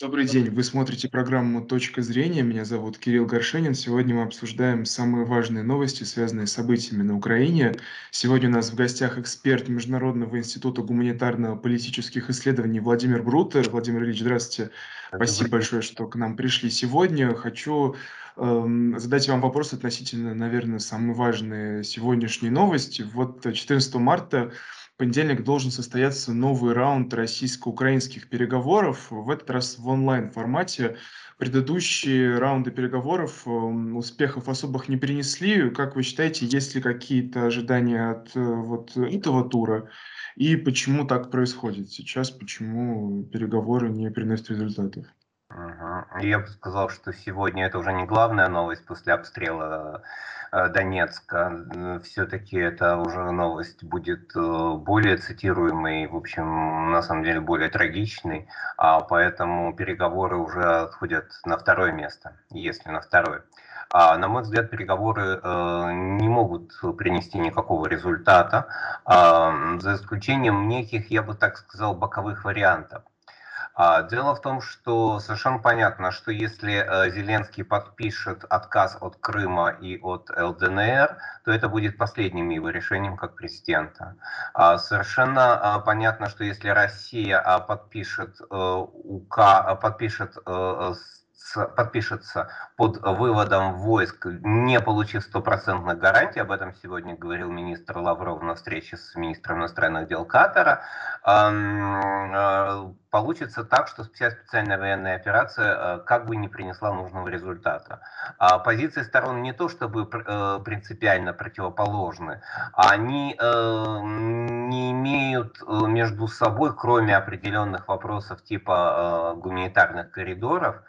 Добрый день, вы смотрите программу "Точка зрения". Меня зовут Кирилл Горшенин. Сегодня мы обсуждаем самые важные новости, связанные с событиями на Украине. Сегодня у нас в гостях эксперт Международного института гуманитарно-политических исследований Владимир Брутер. Владимир Ильич, здравствуйте. Спасибо большое, что к нам пришли сегодня. Хочу эм, задать вам вопрос относительно, наверное, самой важной сегодняшней новости. Вот 14 марта понедельник должен состояться новый раунд российско-украинских переговоров, в этот раз в онлайн-формате. Предыдущие раунды переговоров э, успехов особых не принесли. Как вы считаете, есть ли какие-то ожидания от э, вот этого тура? И почему так происходит сейчас? Почему переговоры не приносят результатов? Я бы сказал, что сегодня это уже не главная новость после обстрела э, Донецка. Все-таки это уже новость будет э, более цитируемой, в общем, на самом деле более трагичной, а поэтому переговоры уже отходят на второе место, если на второе. А, на мой взгляд, переговоры э, не могут принести никакого результата, э, за исключением неких, я бы так сказал, боковых вариантов. А, дело в том, что совершенно понятно, что если э, Зеленский подпишет отказ от Крыма и от ЛДНР, то это будет последним его решением как президента. А, совершенно а, понятно, что если Россия подпишет э, УК, подпишет э, подпишется под выводом войск, не получив стопроцентных гарантий, об этом сегодня говорил министр Лавров на встрече с министром иностранных дел Катара, э, получится так, что вся специальная военная операция э, как бы не принесла нужного результата. А позиции сторон не то чтобы э, принципиально противоположны, они не имеют между собой, кроме определенных вопросов типа гуманитарных коридоров,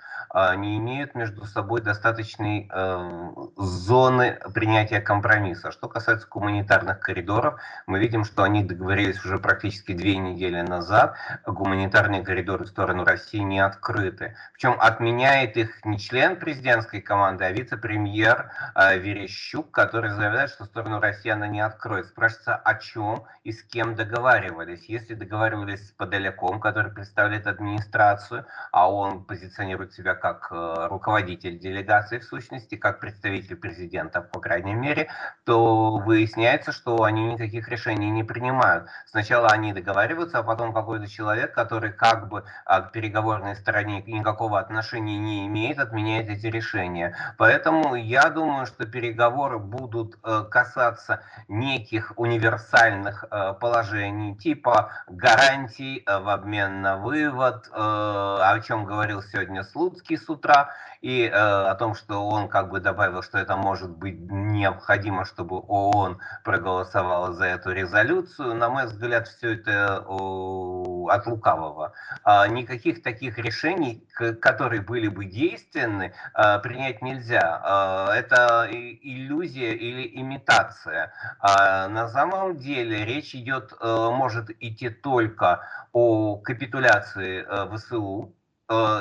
не имеют между собой достаточной э, зоны принятия компромисса. Что касается гуманитарных коридоров, мы видим, что они договорились уже практически две недели назад. Гуманитарные коридоры в сторону России не открыты. Причем отменяет их не член президентской команды, а вице-премьер э, Верещук, который заявляет, что сторону России она не откроет. Спрашивается, о чем и с кем договаривались. Если договаривались с Подоляком, который представляет администрацию, а он позиционирует себя как э, руководитель делегации в сущности, как представитель президента, по крайней мере, то выясняется, что они никаких решений не принимают. Сначала они договариваются, а потом какой-то человек, который как бы а, к переговорной стороне никакого отношения не имеет, отменяет эти решения. Поэтому я думаю, что переговоры будут э, касаться неких универсальных э, положений, типа гарантий в обмен на вывод, о чем говорил сегодня Слуцкий, с утра, и э, о том, что он как бы добавил, что это может быть необходимо, чтобы ООН проголосовала за эту резолюцию. На мой взгляд, все это о, от лукавого. А, никаких таких решений, которые были бы действенны, а, принять нельзя. А, это иллюзия или имитация. А, на самом деле речь идет, а, может идти только о капитуляции ВСУ, Э,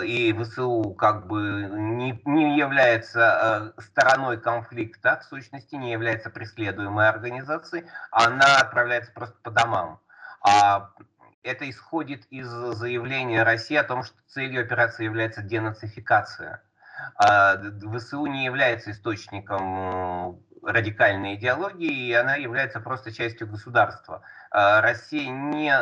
и ВСУ как бы не, не является э, стороной конфликта, в сущности не является преследуемой организацией, она отправляется просто по домам. А это исходит из заявления России о том, что целью операции является денацификация. А ВСУ не является источником э, радикальной идеологии, и она является просто частью государства. А Россия не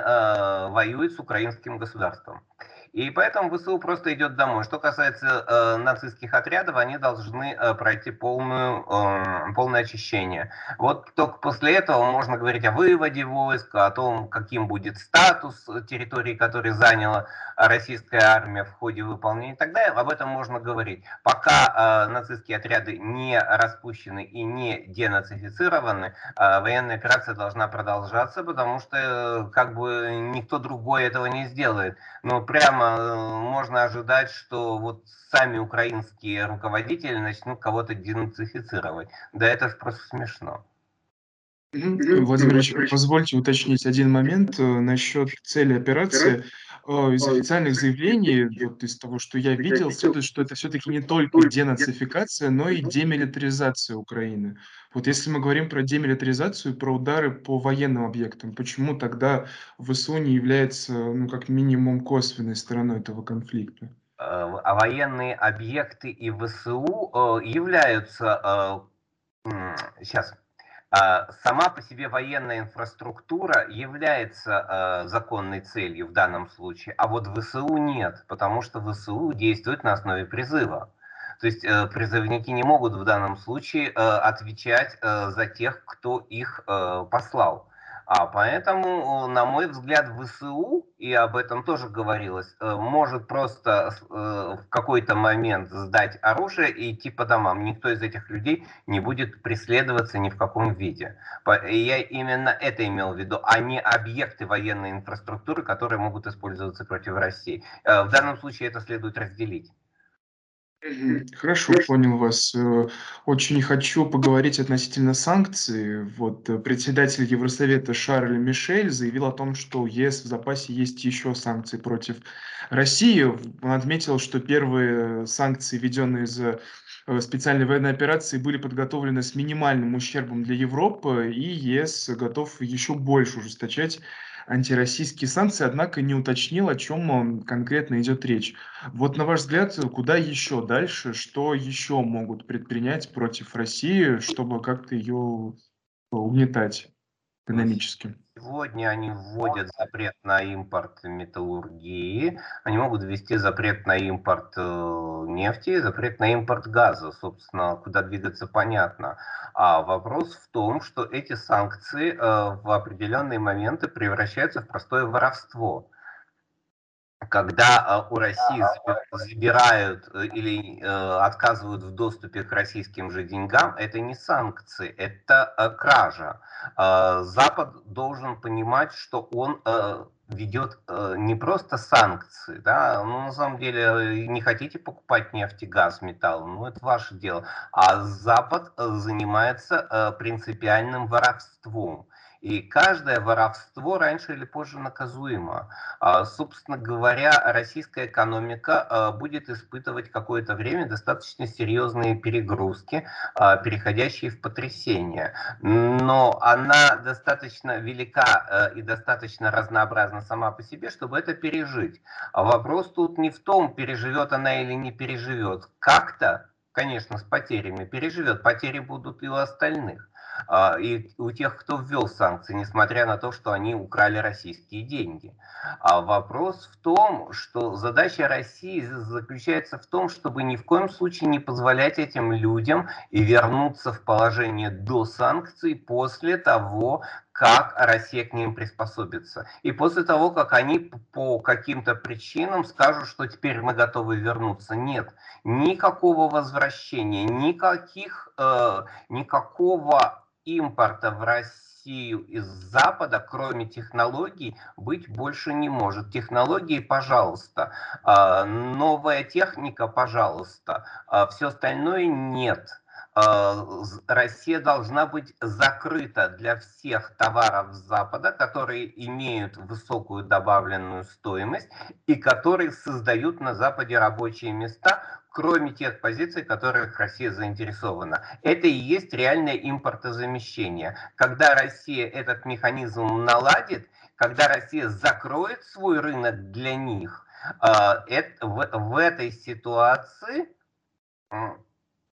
воюет с украинским государством. И поэтому ВСУ просто идет домой. Что касается э, нацистских отрядов, они должны э, пройти полную, э, полное очищение. Вот только после этого можно говорить о выводе войск, о том, каким будет статус территории, которые заняла российская армия в ходе выполнения далее. Об этом можно говорить. Пока э, нацистские отряды не распущены и не денацифицированы, э, военная операция должна продолжаться, потому что э, как бы никто другой этого не сделает. Но прямо Э, можно ожидать, что вот сами украинские руководители начнут кого-то денацифицировать. Да это же просто смешно. Владимир Ильич, позвольте уточнить один момент э, насчет цели операции. Э, из официальных заявлений, вот из того, что я видел, следует, что это все-таки не только денацификация, но и демилитаризация Украины. Вот если мы говорим про демилитаризацию, про удары по военным объектам, почему тогда ВСУ не является, ну, как минимум, косвенной стороной этого конфликта? а военные объекты и ВСУ являются сейчас сама по себе военная инфраструктура является законной целью в данном случае, а вот ВСУ нет, потому что ВСУ действует на основе призыва. То есть э, призывники не могут в данном случае э, отвечать э, за тех, кто их послал. А поэтому, на мой взгляд, ВСУ, и об этом тоже говорилось, может просто в какой-то момент сдать оружие и идти по домам. Никто из этих людей не будет преследоваться ни в каком виде. Я именно это имел в виду, а не объекты военной инфраструктуры, которые могут использоваться против России. В данном случае это следует разделить. Хорошо, понял вас. Э, очень хочу поговорить относительно санкций. Вот э, председатель Евросовета Шарль Мишель заявил о том, что у ЕС в запасе есть еще санкции против России. Он отметил, что первые санкции, введенные из специальной военной операции, были подготовлены с минимальным ущербом для Европы, и ЕС готов еще больше ужесточать антироссийские санкции, однако не уточнил, о чем конкретно идет речь. Вот на ваш взгляд, куда еще дальше, что еще могут предпринять против России, чтобы как-то ее угнетать экономически? Сегодня они вводят запрет на импорт металлургии, они могут ввести запрет на импорт э, нефти, запрет на импорт газа, собственно, куда двигаться понятно. А вопрос в том, что эти санкции э, в определенные моменты превращаются в простое воровство когда э, у России забирают э, или э, отказывают в доступе к российским же деньгам, это не санкции, это кража. Запад должен понимать, что он ведет не просто санкции, да, ну, на самом деле не хотите покупать нефть газ, металл, ну, это ваше дело, а Запад занимается принципиальным воровством. И каждое воровство раньше или позже наказуемо. А, собственно говоря, российская экономика а, будет испытывать какое-то время достаточно серьезные перегрузки, а, переходящие в потрясение. Но она достаточно велика и достаточно разнообразна сама по себе, чтобы это пережить. Вопрос тут не в том, переживет она или не переживет. Как-то, конечно, с потерями переживет. Потери будут и у остальных. А, и у тех, кто ввел санкции, несмотря на то, что они украли российские деньги. А вопрос в том, что задача России заключается в том, чтобы ни в коем случае не позволять этим людям и вернуться в положение до санкций после того, как Россия к ним приспособится. И после того, как они по каким-то причинам скажут, что теперь мы готовы вернуться. Нет, никакого возвращения, никаких, э, никакого импорта в Россию из Запада, кроме технологий, быть больше не может. Технологии, пожалуйста. А, новая техника, пожалуйста. А, Все остальное нет. А, Россия должна быть закрыта для всех товаров Запада, которые имеют высокую добавленную стоимость и которые создают на Западе рабочие места, кроме тех позиций, в которых Россия заинтересована. Это и есть реальное импортозамещение. Когда Россия этот механизм наладит, когда Россия закроет свой рынок для них, а, в этой ситуации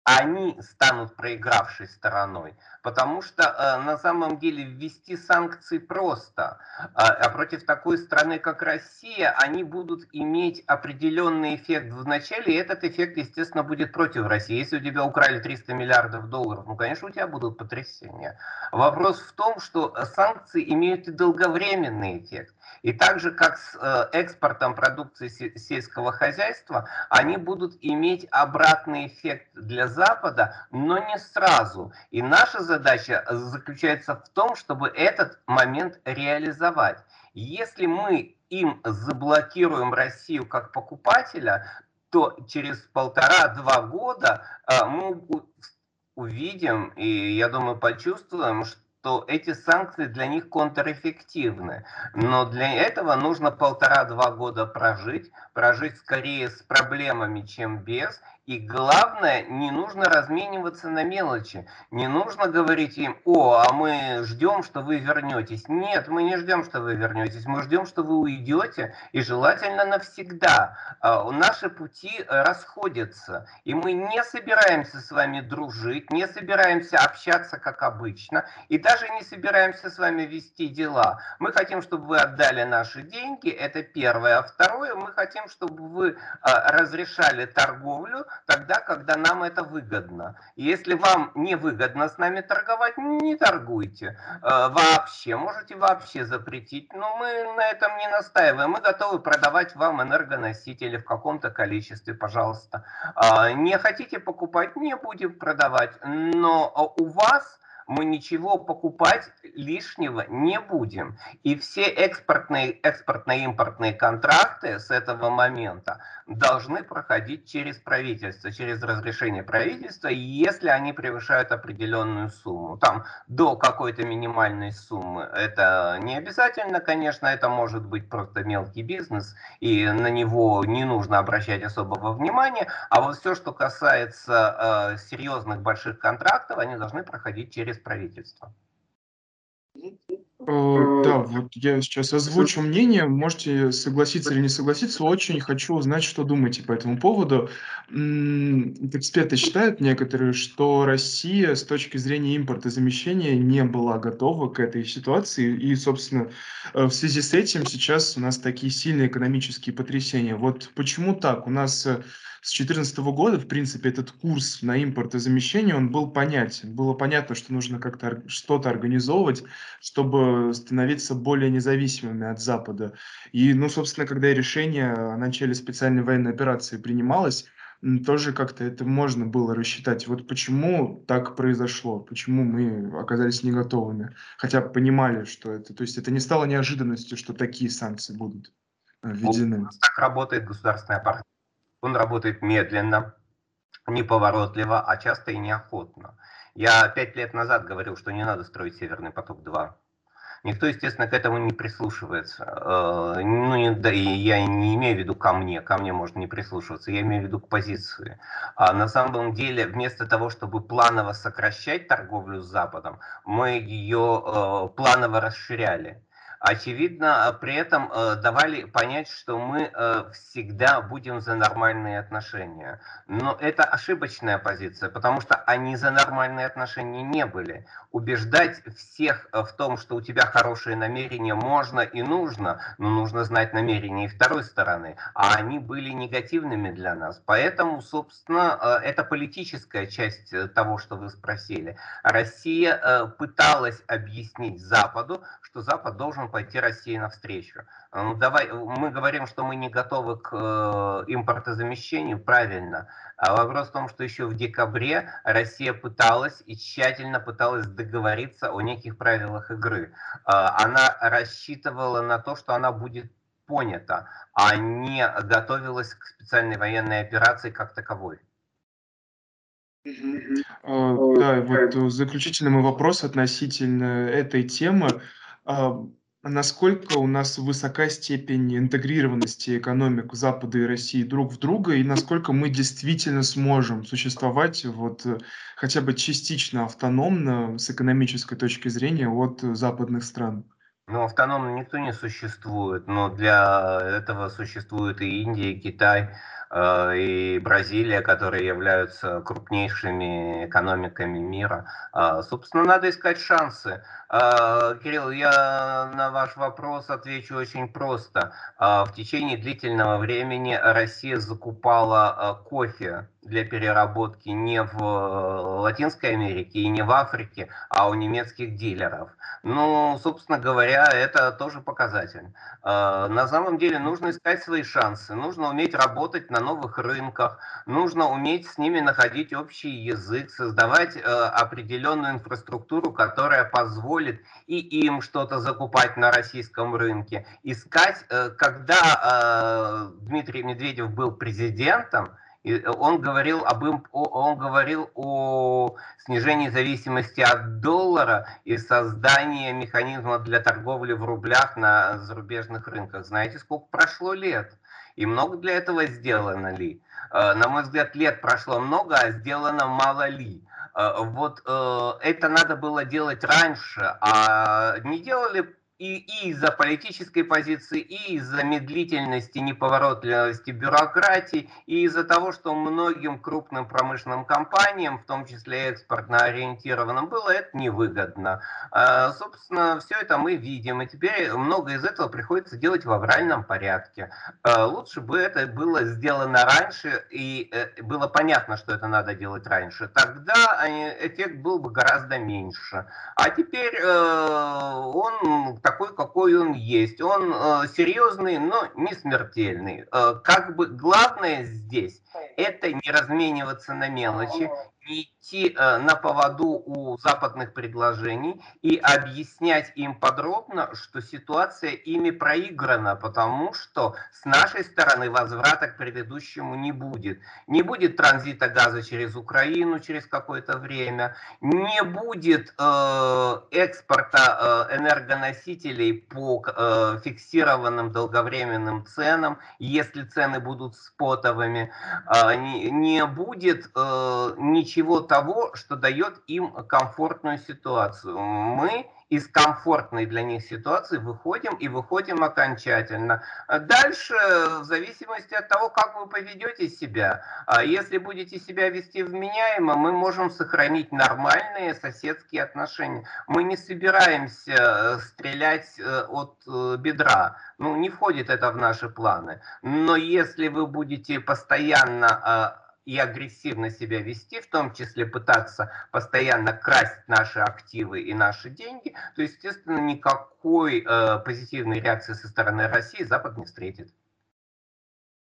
они станут проигравшей стороной, потому что э, на самом деле ввести санкции просто, а, а против такой страны, как Россия, они будут иметь определенный эффект в начале, и этот эффект, естественно, будет против России. Если у тебя украли 300 миллиардов долларов, ну, конечно, у тебя будут потрясения. Вопрос в том, что санкции имеют и долговременный эффект. И так же, как с э, экспортом продукции сельского хозяйства, они будут иметь обратный эффект для Запада, но не сразу. И наша задача заключается в том, чтобы этот момент реализовать. Если мы им заблокируем Россию как покупателя, то через полтора-два года э, мы увидим и, я думаю, почувствуем, что то эти санкции для них контрэффективны. Но для этого нужно полтора-два года прожить, прожить скорее с проблемами, чем без, И главное, не нужно размениваться на мелочи. Не нужно говорить им, о, а мы ждем, что вы вернетесь. Нет, мы не ждем, что вы вернетесь. Мы ждем, что вы уйдете, и желательно навсегда. А, наши пути расходятся, и мы не собираемся с вами дружить, не собираемся общаться, как обычно, и даже не собираемся с вами вести дела. Мы хотим, чтобы вы отдали наши деньги, это первое. А второе, мы хотим, чтобы вы а, разрешали торговлю, тогда, когда нам это выгодно. Если вам не выгодно с нами торговать, не торгуйте. Э, вообще, можете вообще запретить, но мы на этом не настаиваем. Мы готовы продавать вам энергоносители в каком-то количестве, пожалуйста. Э, не хотите покупать, не будем продавать. Но у вас мы ничего покупать лишнего не будем. И все экспортные, экспортно-импортные контракты с этого момента должны проходить через правительство, через разрешение правительства, если они превышают определенную сумму. Там до какой-то минимальной суммы. Это не обязательно, конечно, это может быть просто мелкий бизнес, и на него не нужно обращать особого внимания. А вот все, что касается э, серьезных больших контрактов, они должны проходить через правительство. Э, да, вот я сейчас озвучу мнение, можете согласиться или не согласиться. Очень хочу узнать, что думаете по этому поводу. Эксперты считают некоторые, что Россия с точки зрения импорта замещения не была готова к этой ситуации. И, собственно, э, в связи с этим сейчас у нас такие сильные экономические потрясения. Вот почему так? У нас э, с 2014 года, в принципе, этот курс на импортозамещение, он был понятен. Было понятно, что нужно как-то что-то организовывать, чтобы становиться более независимыми от Запада. И, ну, собственно, когда решение о начале специальной военной операции принималось, тоже как-то это можно было рассчитать. Вот почему так произошло, почему мы оказались не готовыми, хотя понимали, что это, то есть это не стало неожиданностью, что такие санкции будут э, введены. Вот так работает государственная партия. Он работает медленно, неповоротливо, а часто и неохотно. Я пять лет назад говорил, что не надо строить Северный поток-2. Никто, естественно, к этому не прислушивается. Э, ну, да, и я не имею в виду ко мне, ко мне можно не прислушиваться, я имею в виду к позиции. А на самом деле, вместо того, чтобы планово сокращать торговлю с Западом, мы ее э, планово расширяли. Очевидно, при этом э, давали понять, что мы э, всегда будем за нормальные отношения. Но это ошибочная позиция, потому что они за нормальные отношения не были. Убеждать всех э, в том, что у тебя хорошие намерения можно и нужно, но нужно знать намерения и второй стороны. А они были негативными для нас. Поэтому, собственно, это политическая часть того, что вы спросили. Россия пыталась объяснить Западу, что Запад должен пойти России навстречу. Ну, давай, мы говорим, что мы не готовы к э, импортозамещению, правильно. А вопрос в том, что еще в декабре Россия пыталась и тщательно пыталась договориться о неких правилах игры. Э, она рассчитывала на то, что она будет понята, а не готовилась к специальной военной операции как таковой. Да, вот заключительный мой вопрос относительно этой темы. А, насколько у нас высока степень интегрированности экономик Запада и России друг в друга, и насколько мы действительно сможем существовать вот э, хотя бы частично автономно с экономической точки зрения от западных стран? Ну, автономно никто не существует, но для этого существуют и Индия, и Китай, и Бразилия, которые являются крупнейшими экономиками мира. А, собственно, надо искать шансы. А, Кирилл, я на ваш вопрос отвечу очень просто. А, в течение длительного времени Россия закупала кофе для переработки не в Латинской Америке и не в Африке, а у немецких дилеров. Ну, собственно говоря, это тоже показатель. На самом деле нужно искать свои шансы, нужно уметь работать на новых рынках, нужно уметь с ними находить общий язык, создавать э, определенную инфраструктуру, которая позволит и им что-то закупать на российском рынке. Искать, э, когда э, Дмитрий Медведев был президентом, он говорил об он говорил о снижении зависимости от доллара и создании механизма для торговли в рублях на зарубежных рынках. Знаете, сколько прошло лет? И много для этого сделано ли? На мой взгляд, лет прошло много, а сделано мало ли. Вот это надо было делать раньше, а не делали и, и из-за политической позиции, и из-за медлительности, неповоротливости бюрократии, и из-за того, что многим крупным промышленным компаниям, в том числе экспортно ориентированным, было это невыгодно. А, собственно, все это мы видим, и теперь много из этого приходится делать в авральном порядке. А, лучше бы это было сделано раньше, и э, было понятно, что это надо делать раньше. Тогда э, эффект был бы гораздо меньше. А теперь э, он такой, какой он есть. Он э, серьезный, но не смертельный. Э, как бы главное здесь это не размениваться на мелочи, не идти э, на поводу у западных предложений и объяснять им подробно, что ситуация ими проиграна, потому что с нашей стороны возврата к предыдущему не будет. Не будет транзита газа через Украину через какое-то время, не будет э, экспорта э, энергоносителей по э, фиксированным долговременным ценам, если цены будут спотовыми, э, не, не будет э, ничего ничего того, что дает им комфортную ситуацию. Мы из комфортной для них ситуации выходим и выходим окончательно. Дальше, в зависимости от того, как вы поведете себя, а если будете себя вести вменяемо, мы можем сохранить нормальные соседские отношения. Мы не собираемся э, стрелять э, от э, бедра. Ну, не входит это в наши планы. Но если вы будете постоянно а, и агрессивно себя вести, в том числе пытаться постоянно красть наши активы и наши деньги, то, естественно, никакой э, позитивной реакции со стороны России Запад не встретит.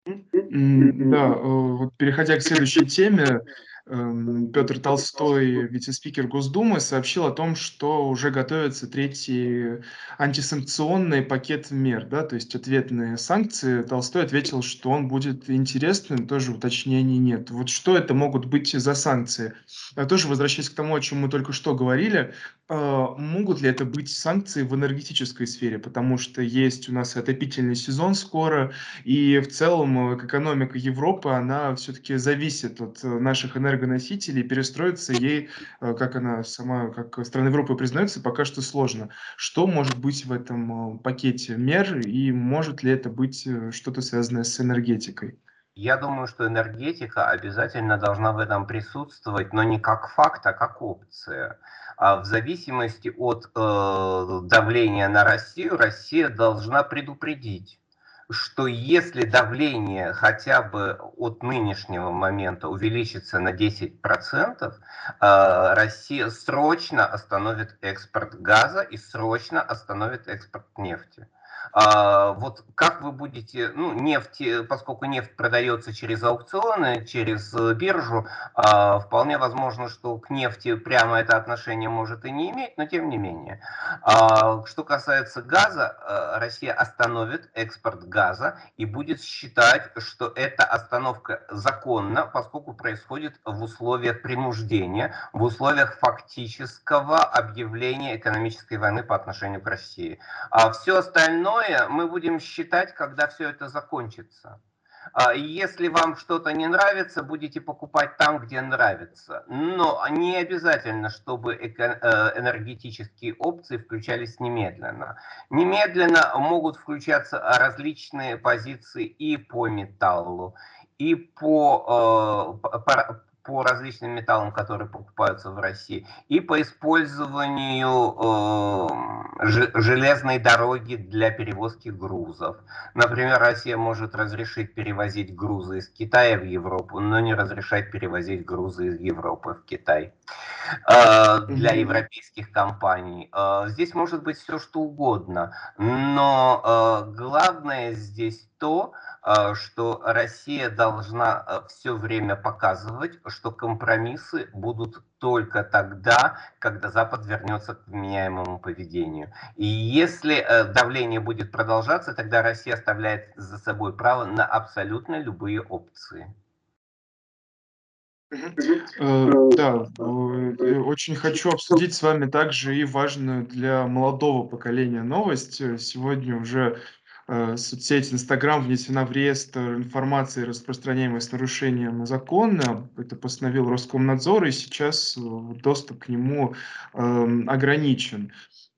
Да, э, вот переходя к следующей теме, Петр Толстой, вице-спикер Госдумы, сообщил о том, что уже готовится третий антисанкционный пакет мер, да, то есть ответные санкции. Толстой ответил, что он будет интересным, тоже уточнений нет. Вот что это могут быть за санкции? Я тоже возвращаясь к тому, о чем мы только что говорили, э, могут ли это быть санкции в энергетической сфере, потому что есть у нас отопительный сезон скоро, и в целом э, экономика Европы, она все-таки зависит от э, наших энергетических энергоносителей, перестроиться ей, э, как она сама, как страна Европы признается, пока что сложно. Что может быть в этом э, пакете мер и может ли это быть э, что-то связанное с энергетикой? Я думаю, что энергетика обязательно должна в этом присутствовать, но не как факт, а как опция. А в зависимости от э, давления на Россию, Россия должна предупредить что если давление хотя бы от нынешнего момента увеличится на 10%, э, Россия срочно остановит экспорт газа и срочно остановит экспорт нефти. А, вот как вы будете, ну, нефть, э, поскольку нефть продается через аукционы, через э, биржу, а, вполне возможно, что к нефти прямо это отношение может и не иметь, но тем не менее. А, что касается газа, э, Россия остановит экспорт газа и будет считать, что эта остановка законна, поскольку происходит в условиях принуждения, в условиях фактического объявления экономической войны по отношению к России. А все остальное остальное мы будем считать, когда все это закончится. А, если вам что-то не нравится, будете покупать там, где нравится. Но не обязательно, чтобы э, энергетические опции включались немедленно. Немедленно могут включаться различные позиции и по металлу, и по, э, по различным металлам, которые покупаются в России, и по использованию э, железной дороги для перевозки грузов. Например, Россия может разрешить перевозить грузы из Китая в Европу, но не разрешать перевозить грузы из Европы в Китай э, для европейских компаний. Э, здесь может быть все что угодно, но э, главное здесь то, а, что Россия должна а, все время показывать, что компромиссы будут только тогда, когда Запад вернется к вменяемому поведению. И если э, давление будет продолжаться, тогда Россия оставляет за собой право на абсолютно любые опции. Э, да, э, очень хочу обсудить с вами также и важную для молодого поколения новость. Сегодня уже соцсеть Инстаграм внесена в реестр информации, распространяемой с нарушением закона. Это постановил Роскомнадзор, и сейчас э, доступ к нему э, ограничен.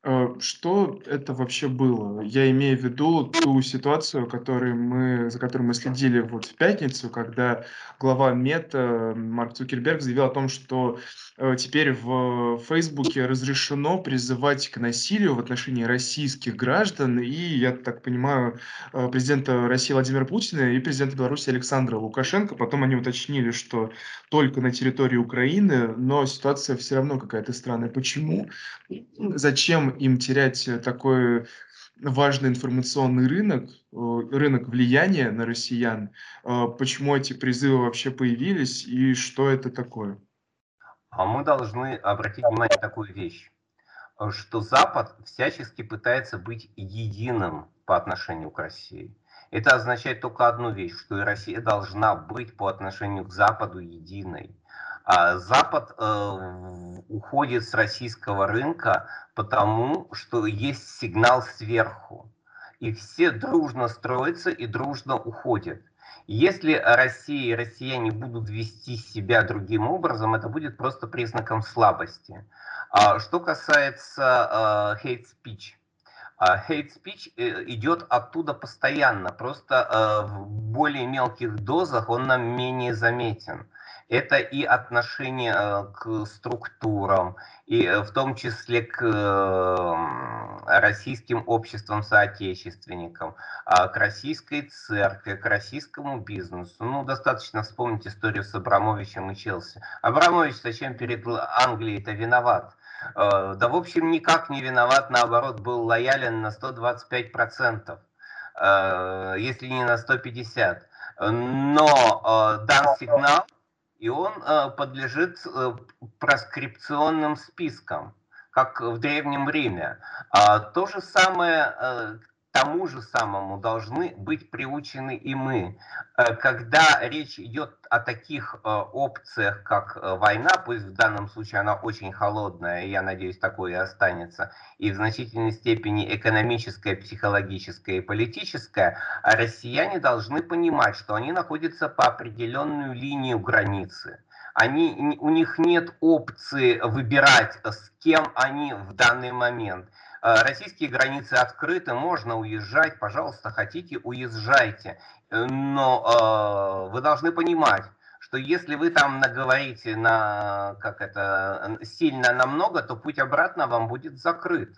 Э, что это вообще было? Я имею в виду ту ситуацию, которую мы, за которой мы следили вот в пятницу, когда глава Мета Марк Цукерберг заявил о том, что э, теперь в Фейсбуке разрешено призывать к насилию в отношении российских граждан и, я так понимаю, э, президента России Владимира Путина и президента Беларуси Александра Лукашенко. Потом они уточнили, что только на территории Украины, но ситуация все равно какая-то странная. Почему? Зачем им терять э, такой важный информационный рынок, э, рынок влияния на россиян, э, почему эти призывы вообще появились и что это такое? А мы должны обратить внимание на такую вещь, что Запад всячески пытается быть единым по отношению к России. Это означает только одну вещь, что и Россия должна быть по отношению к Западу единой. А Запад э, уходит с российского рынка потому, что есть сигнал сверху. И все дружно строятся и дружно уходят. Если Россия и россияне будут вести себя другим образом, это будет просто признаком слабости. А что касается э, hate speech, а hate speech э, идет оттуда постоянно, просто э, в более мелких дозах он нам менее заметен это и отношение э, к структурам, и э, в том числе к российским обществам соотечественникам, а, к российской церкви, к российскому бизнесу. Ну, достаточно вспомнить историю с Абрамовичем и Челси. Абрамович зачем перед Англией-то виноват? Э, да, в общем, никак не виноват, наоборот, был лоялен на 125%, если не на 150%. Но дан сигнал, и он э, подлежит э, проскрипционным спискам, как в Древнем Риме. А то же самое э, тому же самому должны быть приучены и мы. Э, когда речь идет о таких э, опциях, как э, война, пусть в данном случае она очень холодная, я надеюсь, такое и останется, и в значительной степени экономическая, психологическая и политическая, россияне должны понимать, что они находятся по определенную линию границы они, у них нет опции выбирать, с кем они в данный момент. Э, российские границы открыты, можно уезжать, пожалуйста, хотите, уезжайте. Э, но э, вы должны понимать, что если вы там наговорите на, как это, сильно намного, то путь обратно вам будет закрыт.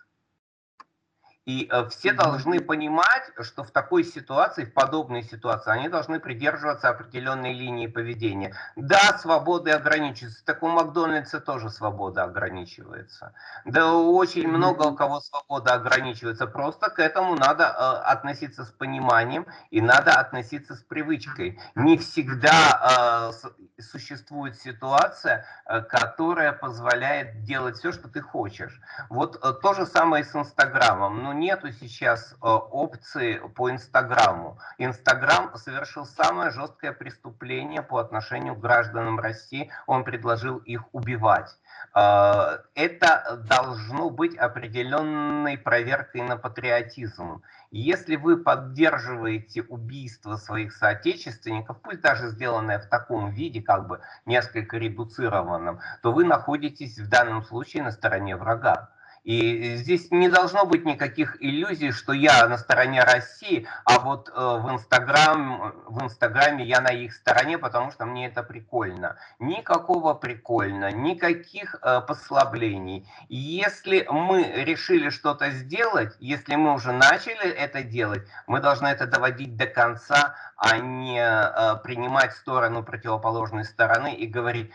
И э, все должны понимать, что в такой ситуации, в подобной ситуации, они должны придерживаться определенной линии поведения. Да, свободы ограничиваются. Так у Макдональдса тоже свобода ограничивается. Да очень много у кого свобода ограничивается. Просто к этому надо э, относиться с пониманием и надо относиться с привычкой. Не всегда э, существует ситуация, э, которая позволяет делать все, что ты хочешь. Вот э, то же самое с Инстаграмом. Ну, нету сейчас э, опции по Инстаграму. Инстаграм совершил самое жесткое преступление по отношению к гражданам России. Он предложил их убивать. Э, это должно быть определенной проверкой на патриотизм. Если вы поддерживаете убийство своих соотечественников, пусть даже сделанное в таком виде, как бы несколько редуцированном, то вы находитесь в данном случае на стороне врага. И здесь не должно быть никаких иллюзий, что я на стороне России, а вот э, в, Инстаграм, в Инстаграме я на их стороне, потому что мне это прикольно. Никакого прикольно, никаких э, послаблений. Если мы решили что-то сделать, если мы уже начали это делать, мы должны это доводить до конца, а не э, принимать сторону противоположной стороны и говорить,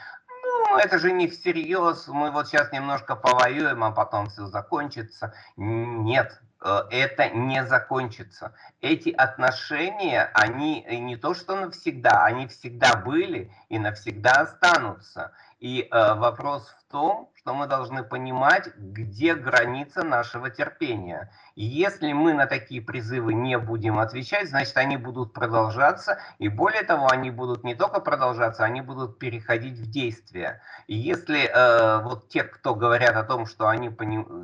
ну, это же не всерьез, мы вот сейчас немножко повоюем, а потом все закончится. Нет, э, это не закончится. Эти отношения, они не то что навсегда, они всегда были и навсегда останутся. И э, вопрос в том, что мы должны понимать, где граница нашего терпения. И если мы на такие призывы не будем отвечать, значит, они будут продолжаться, и более того, они будут не только продолжаться, они будут переходить в действие. И если э, вот те, кто говорят о том, что они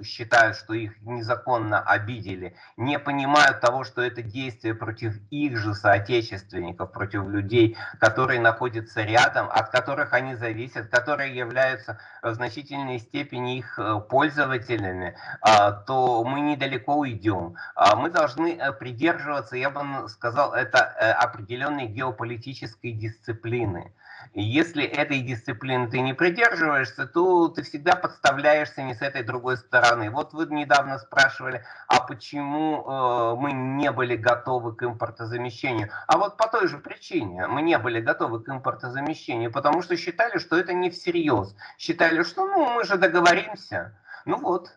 считают, что их незаконно обидели, не понимают того, что это действие против их же соотечественников, против людей, которые находятся рядом, от которых они зависят, которые являются в значительной степени их э, пользователями, а, то мы недалеко уйдем. А мы должны э, придерживаться, я бы сказал, это э, определенной геополитической дисциплины. Если этой дисциплины ты не придерживаешься, то ты всегда подставляешься не с этой другой стороны. Вот вы недавно спрашивали, а почему э, мы не были готовы к импортозамещению? А вот по той же причине мы не были готовы к импортозамещению, потому что считали, что это не всерьез. Считали, что ну мы же договоримся. Ну вот,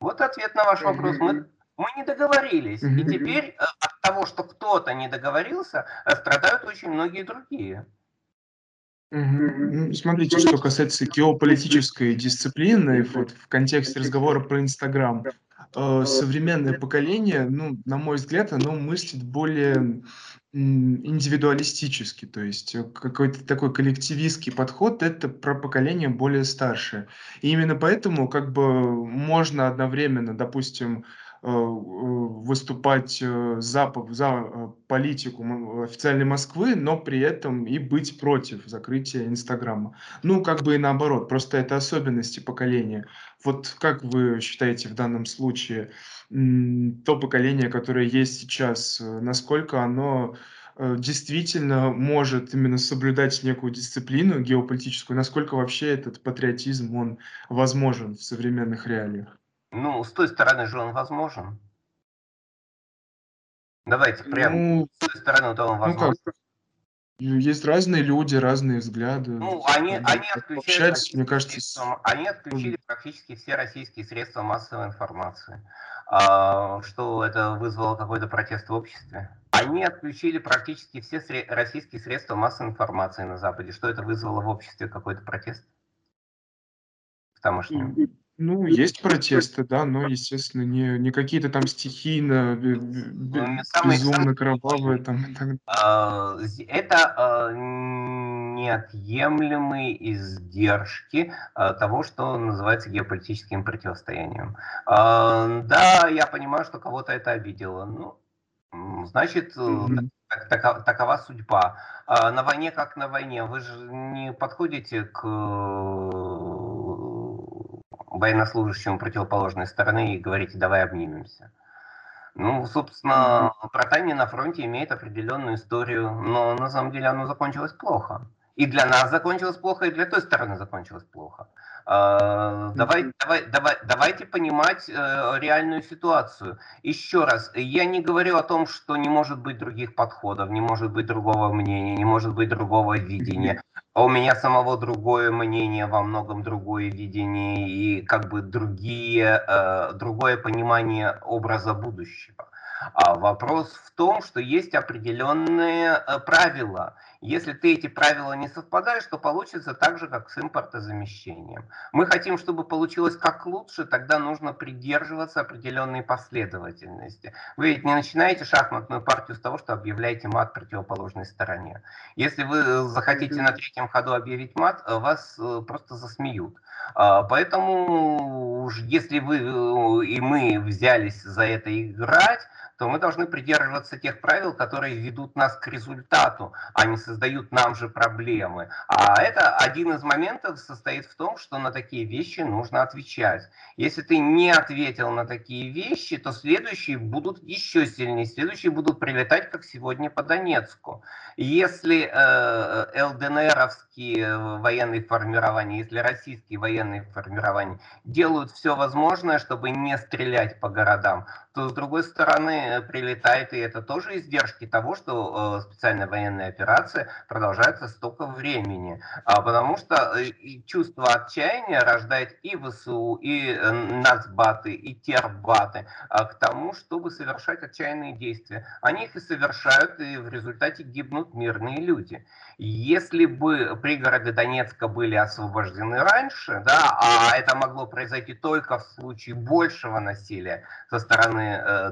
вот ответ на ваш вопрос. Мы, мы не договорились. И теперь э, от того, что кто-то не договорился, э, страдают очень многие другие. Смотрите, что касается геополитической дисциплины, вот в контексте разговора про Инстаграм, э, современное поколение, ну, на мой взгляд, оно мыслит более индивидуалистически, то есть э, какой-то такой коллективистский подход, это про поколение более старшее. И именно поэтому как бы можно одновременно, допустим, выступать э, за, за э, политику официальной Москвы, но при этом и быть против закрытия Инстаграма. Ну, как бы и наоборот, просто это особенности поколения. Вот как вы считаете в данном случае, то поколение, которое есть сейчас, насколько оно действительно может именно соблюдать некую дисциплину геополитическую, насколько вообще этот патриотизм, он возможен в современных реалиях? Ну, с той стороны же он возможен. Давайте прямо ну, с той стороны то он возможен. Ну, как? Есть разные люди, разные взгляды. Ну, они, они отключили, мне кажется, средства, они отключили практически все российские средства массовой информации. А, что это вызвало какой-то протест в обществе? Они отключили практически все сре- российские средства массовой информации на Западе. Что это вызвало в обществе какой-то протест? Тамошнем? Ну, есть протесты, да, но, естественно, не, не какие-то там стихийно, ну, безумно кровавые там а, Это а, неотъемлемые издержки а, того, что называется геополитическим противостоянием. Да, я понимаю, что кого-то это обидело. Ну, значит, mm-hmm. такова, такова судьба. На войне как на войне. Вы же не подходите к военнослужащему противоположной стороны и говорите, давай обнимемся. Ну, собственно, братание на фронте имеет определенную историю, но на самом деле оно закончилось плохо. И для нас закончилось плохо, и для той стороны закончилось плохо. А, давай, давай, давай, давайте понимать э, реальную ситуацию. Еще раз, я не говорю о том, что не может быть других подходов, не может быть другого мнения, не может быть другого видения. А у меня самого другое мнение, во многом другое видение и как бы другие, э, другое понимание образа будущего. А вопрос в том, что есть определенные э, правила. Если ты эти правила не совпадаешь, то получится так же, как с импортозамещением. Мы хотим, чтобы получилось как лучше, тогда нужно придерживаться определенной последовательности. Вы ведь не начинаете шахматную партию с того, что объявляете мат противоположной стороне. Если вы захотите на третьем ходу объявить мат, э, вас э, просто засмеют. А, поэтому, если вы и мы взялись за это играть, то мы должны придерживаться тех правил, которые ведут нас к результату, а не создают нам же проблемы. А это один из моментов состоит в том, что на такие вещи нужно отвечать. Если ты не ответил на такие вещи, то следующие будут еще сильнее, следующие будут прилетать, как сегодня по Донецку. Если э, ЛДНРовские военные формирования, если российские военные формирования делают все возможное, чтобы не стрелять по городам, то с другой стороны прилетает, и это тоже издержки того, что специальная военная операция продолжается столько времени. А потому что чувство отчаяния рождает и ВСУ, и нацбаты, и тербаты а, к тому, чтобы совершать отчаянные действия. Они их и совершают, и в результате гибнут мирные люди. Если бы пригороды Донецка были освобождены раньше, да, а это могло произойти только в случае большего насилия со стороны э,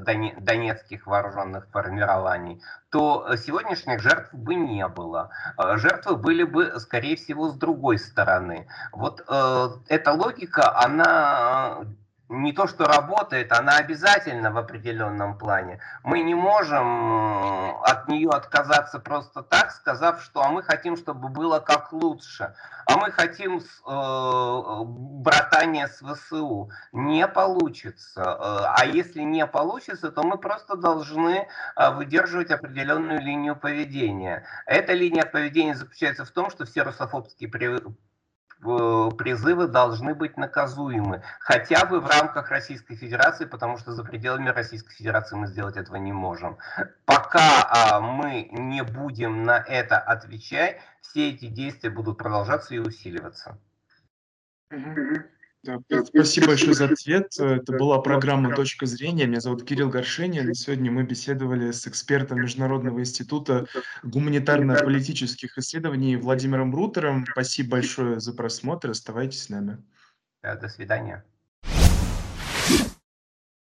донецких вооруженных формирований, то сегодняшних жертв бы не было. Э, жертвы были бы, скорее всего, с другой стороны. Вот э, эта логика, она не то, что работает, она обязательно в определенном плане. Мы не можем от нее отказаться просто так, сказав, что а мы хотим, чтобы было как лучше, а мы хотим э, братания с ВСУ. Не получится. Э, а если не получится, то мы просто должны э, выдерживать определенную линию поведения. Эта линия поведения заключается в том, что все русофобские призывы должны быть наказуемы, хотя бы в рамках Российской Федерации, потому что за пределами Российской Федерации мы сделать этого не можем. Пока а, мы не будем на это отвечать, все эти действия будут продолжаться и усиливаться. Да, спасибо большое за ответ. Это была программа «Точка зрения». Меня зовут Кирилл Горшенин. Сегодня мы беседовали с экспертом Международного института гуманитарно-политических исследований Владимиром Рутером. Спасибо большое за просмотр. Оставайтесь с нами. До свидания.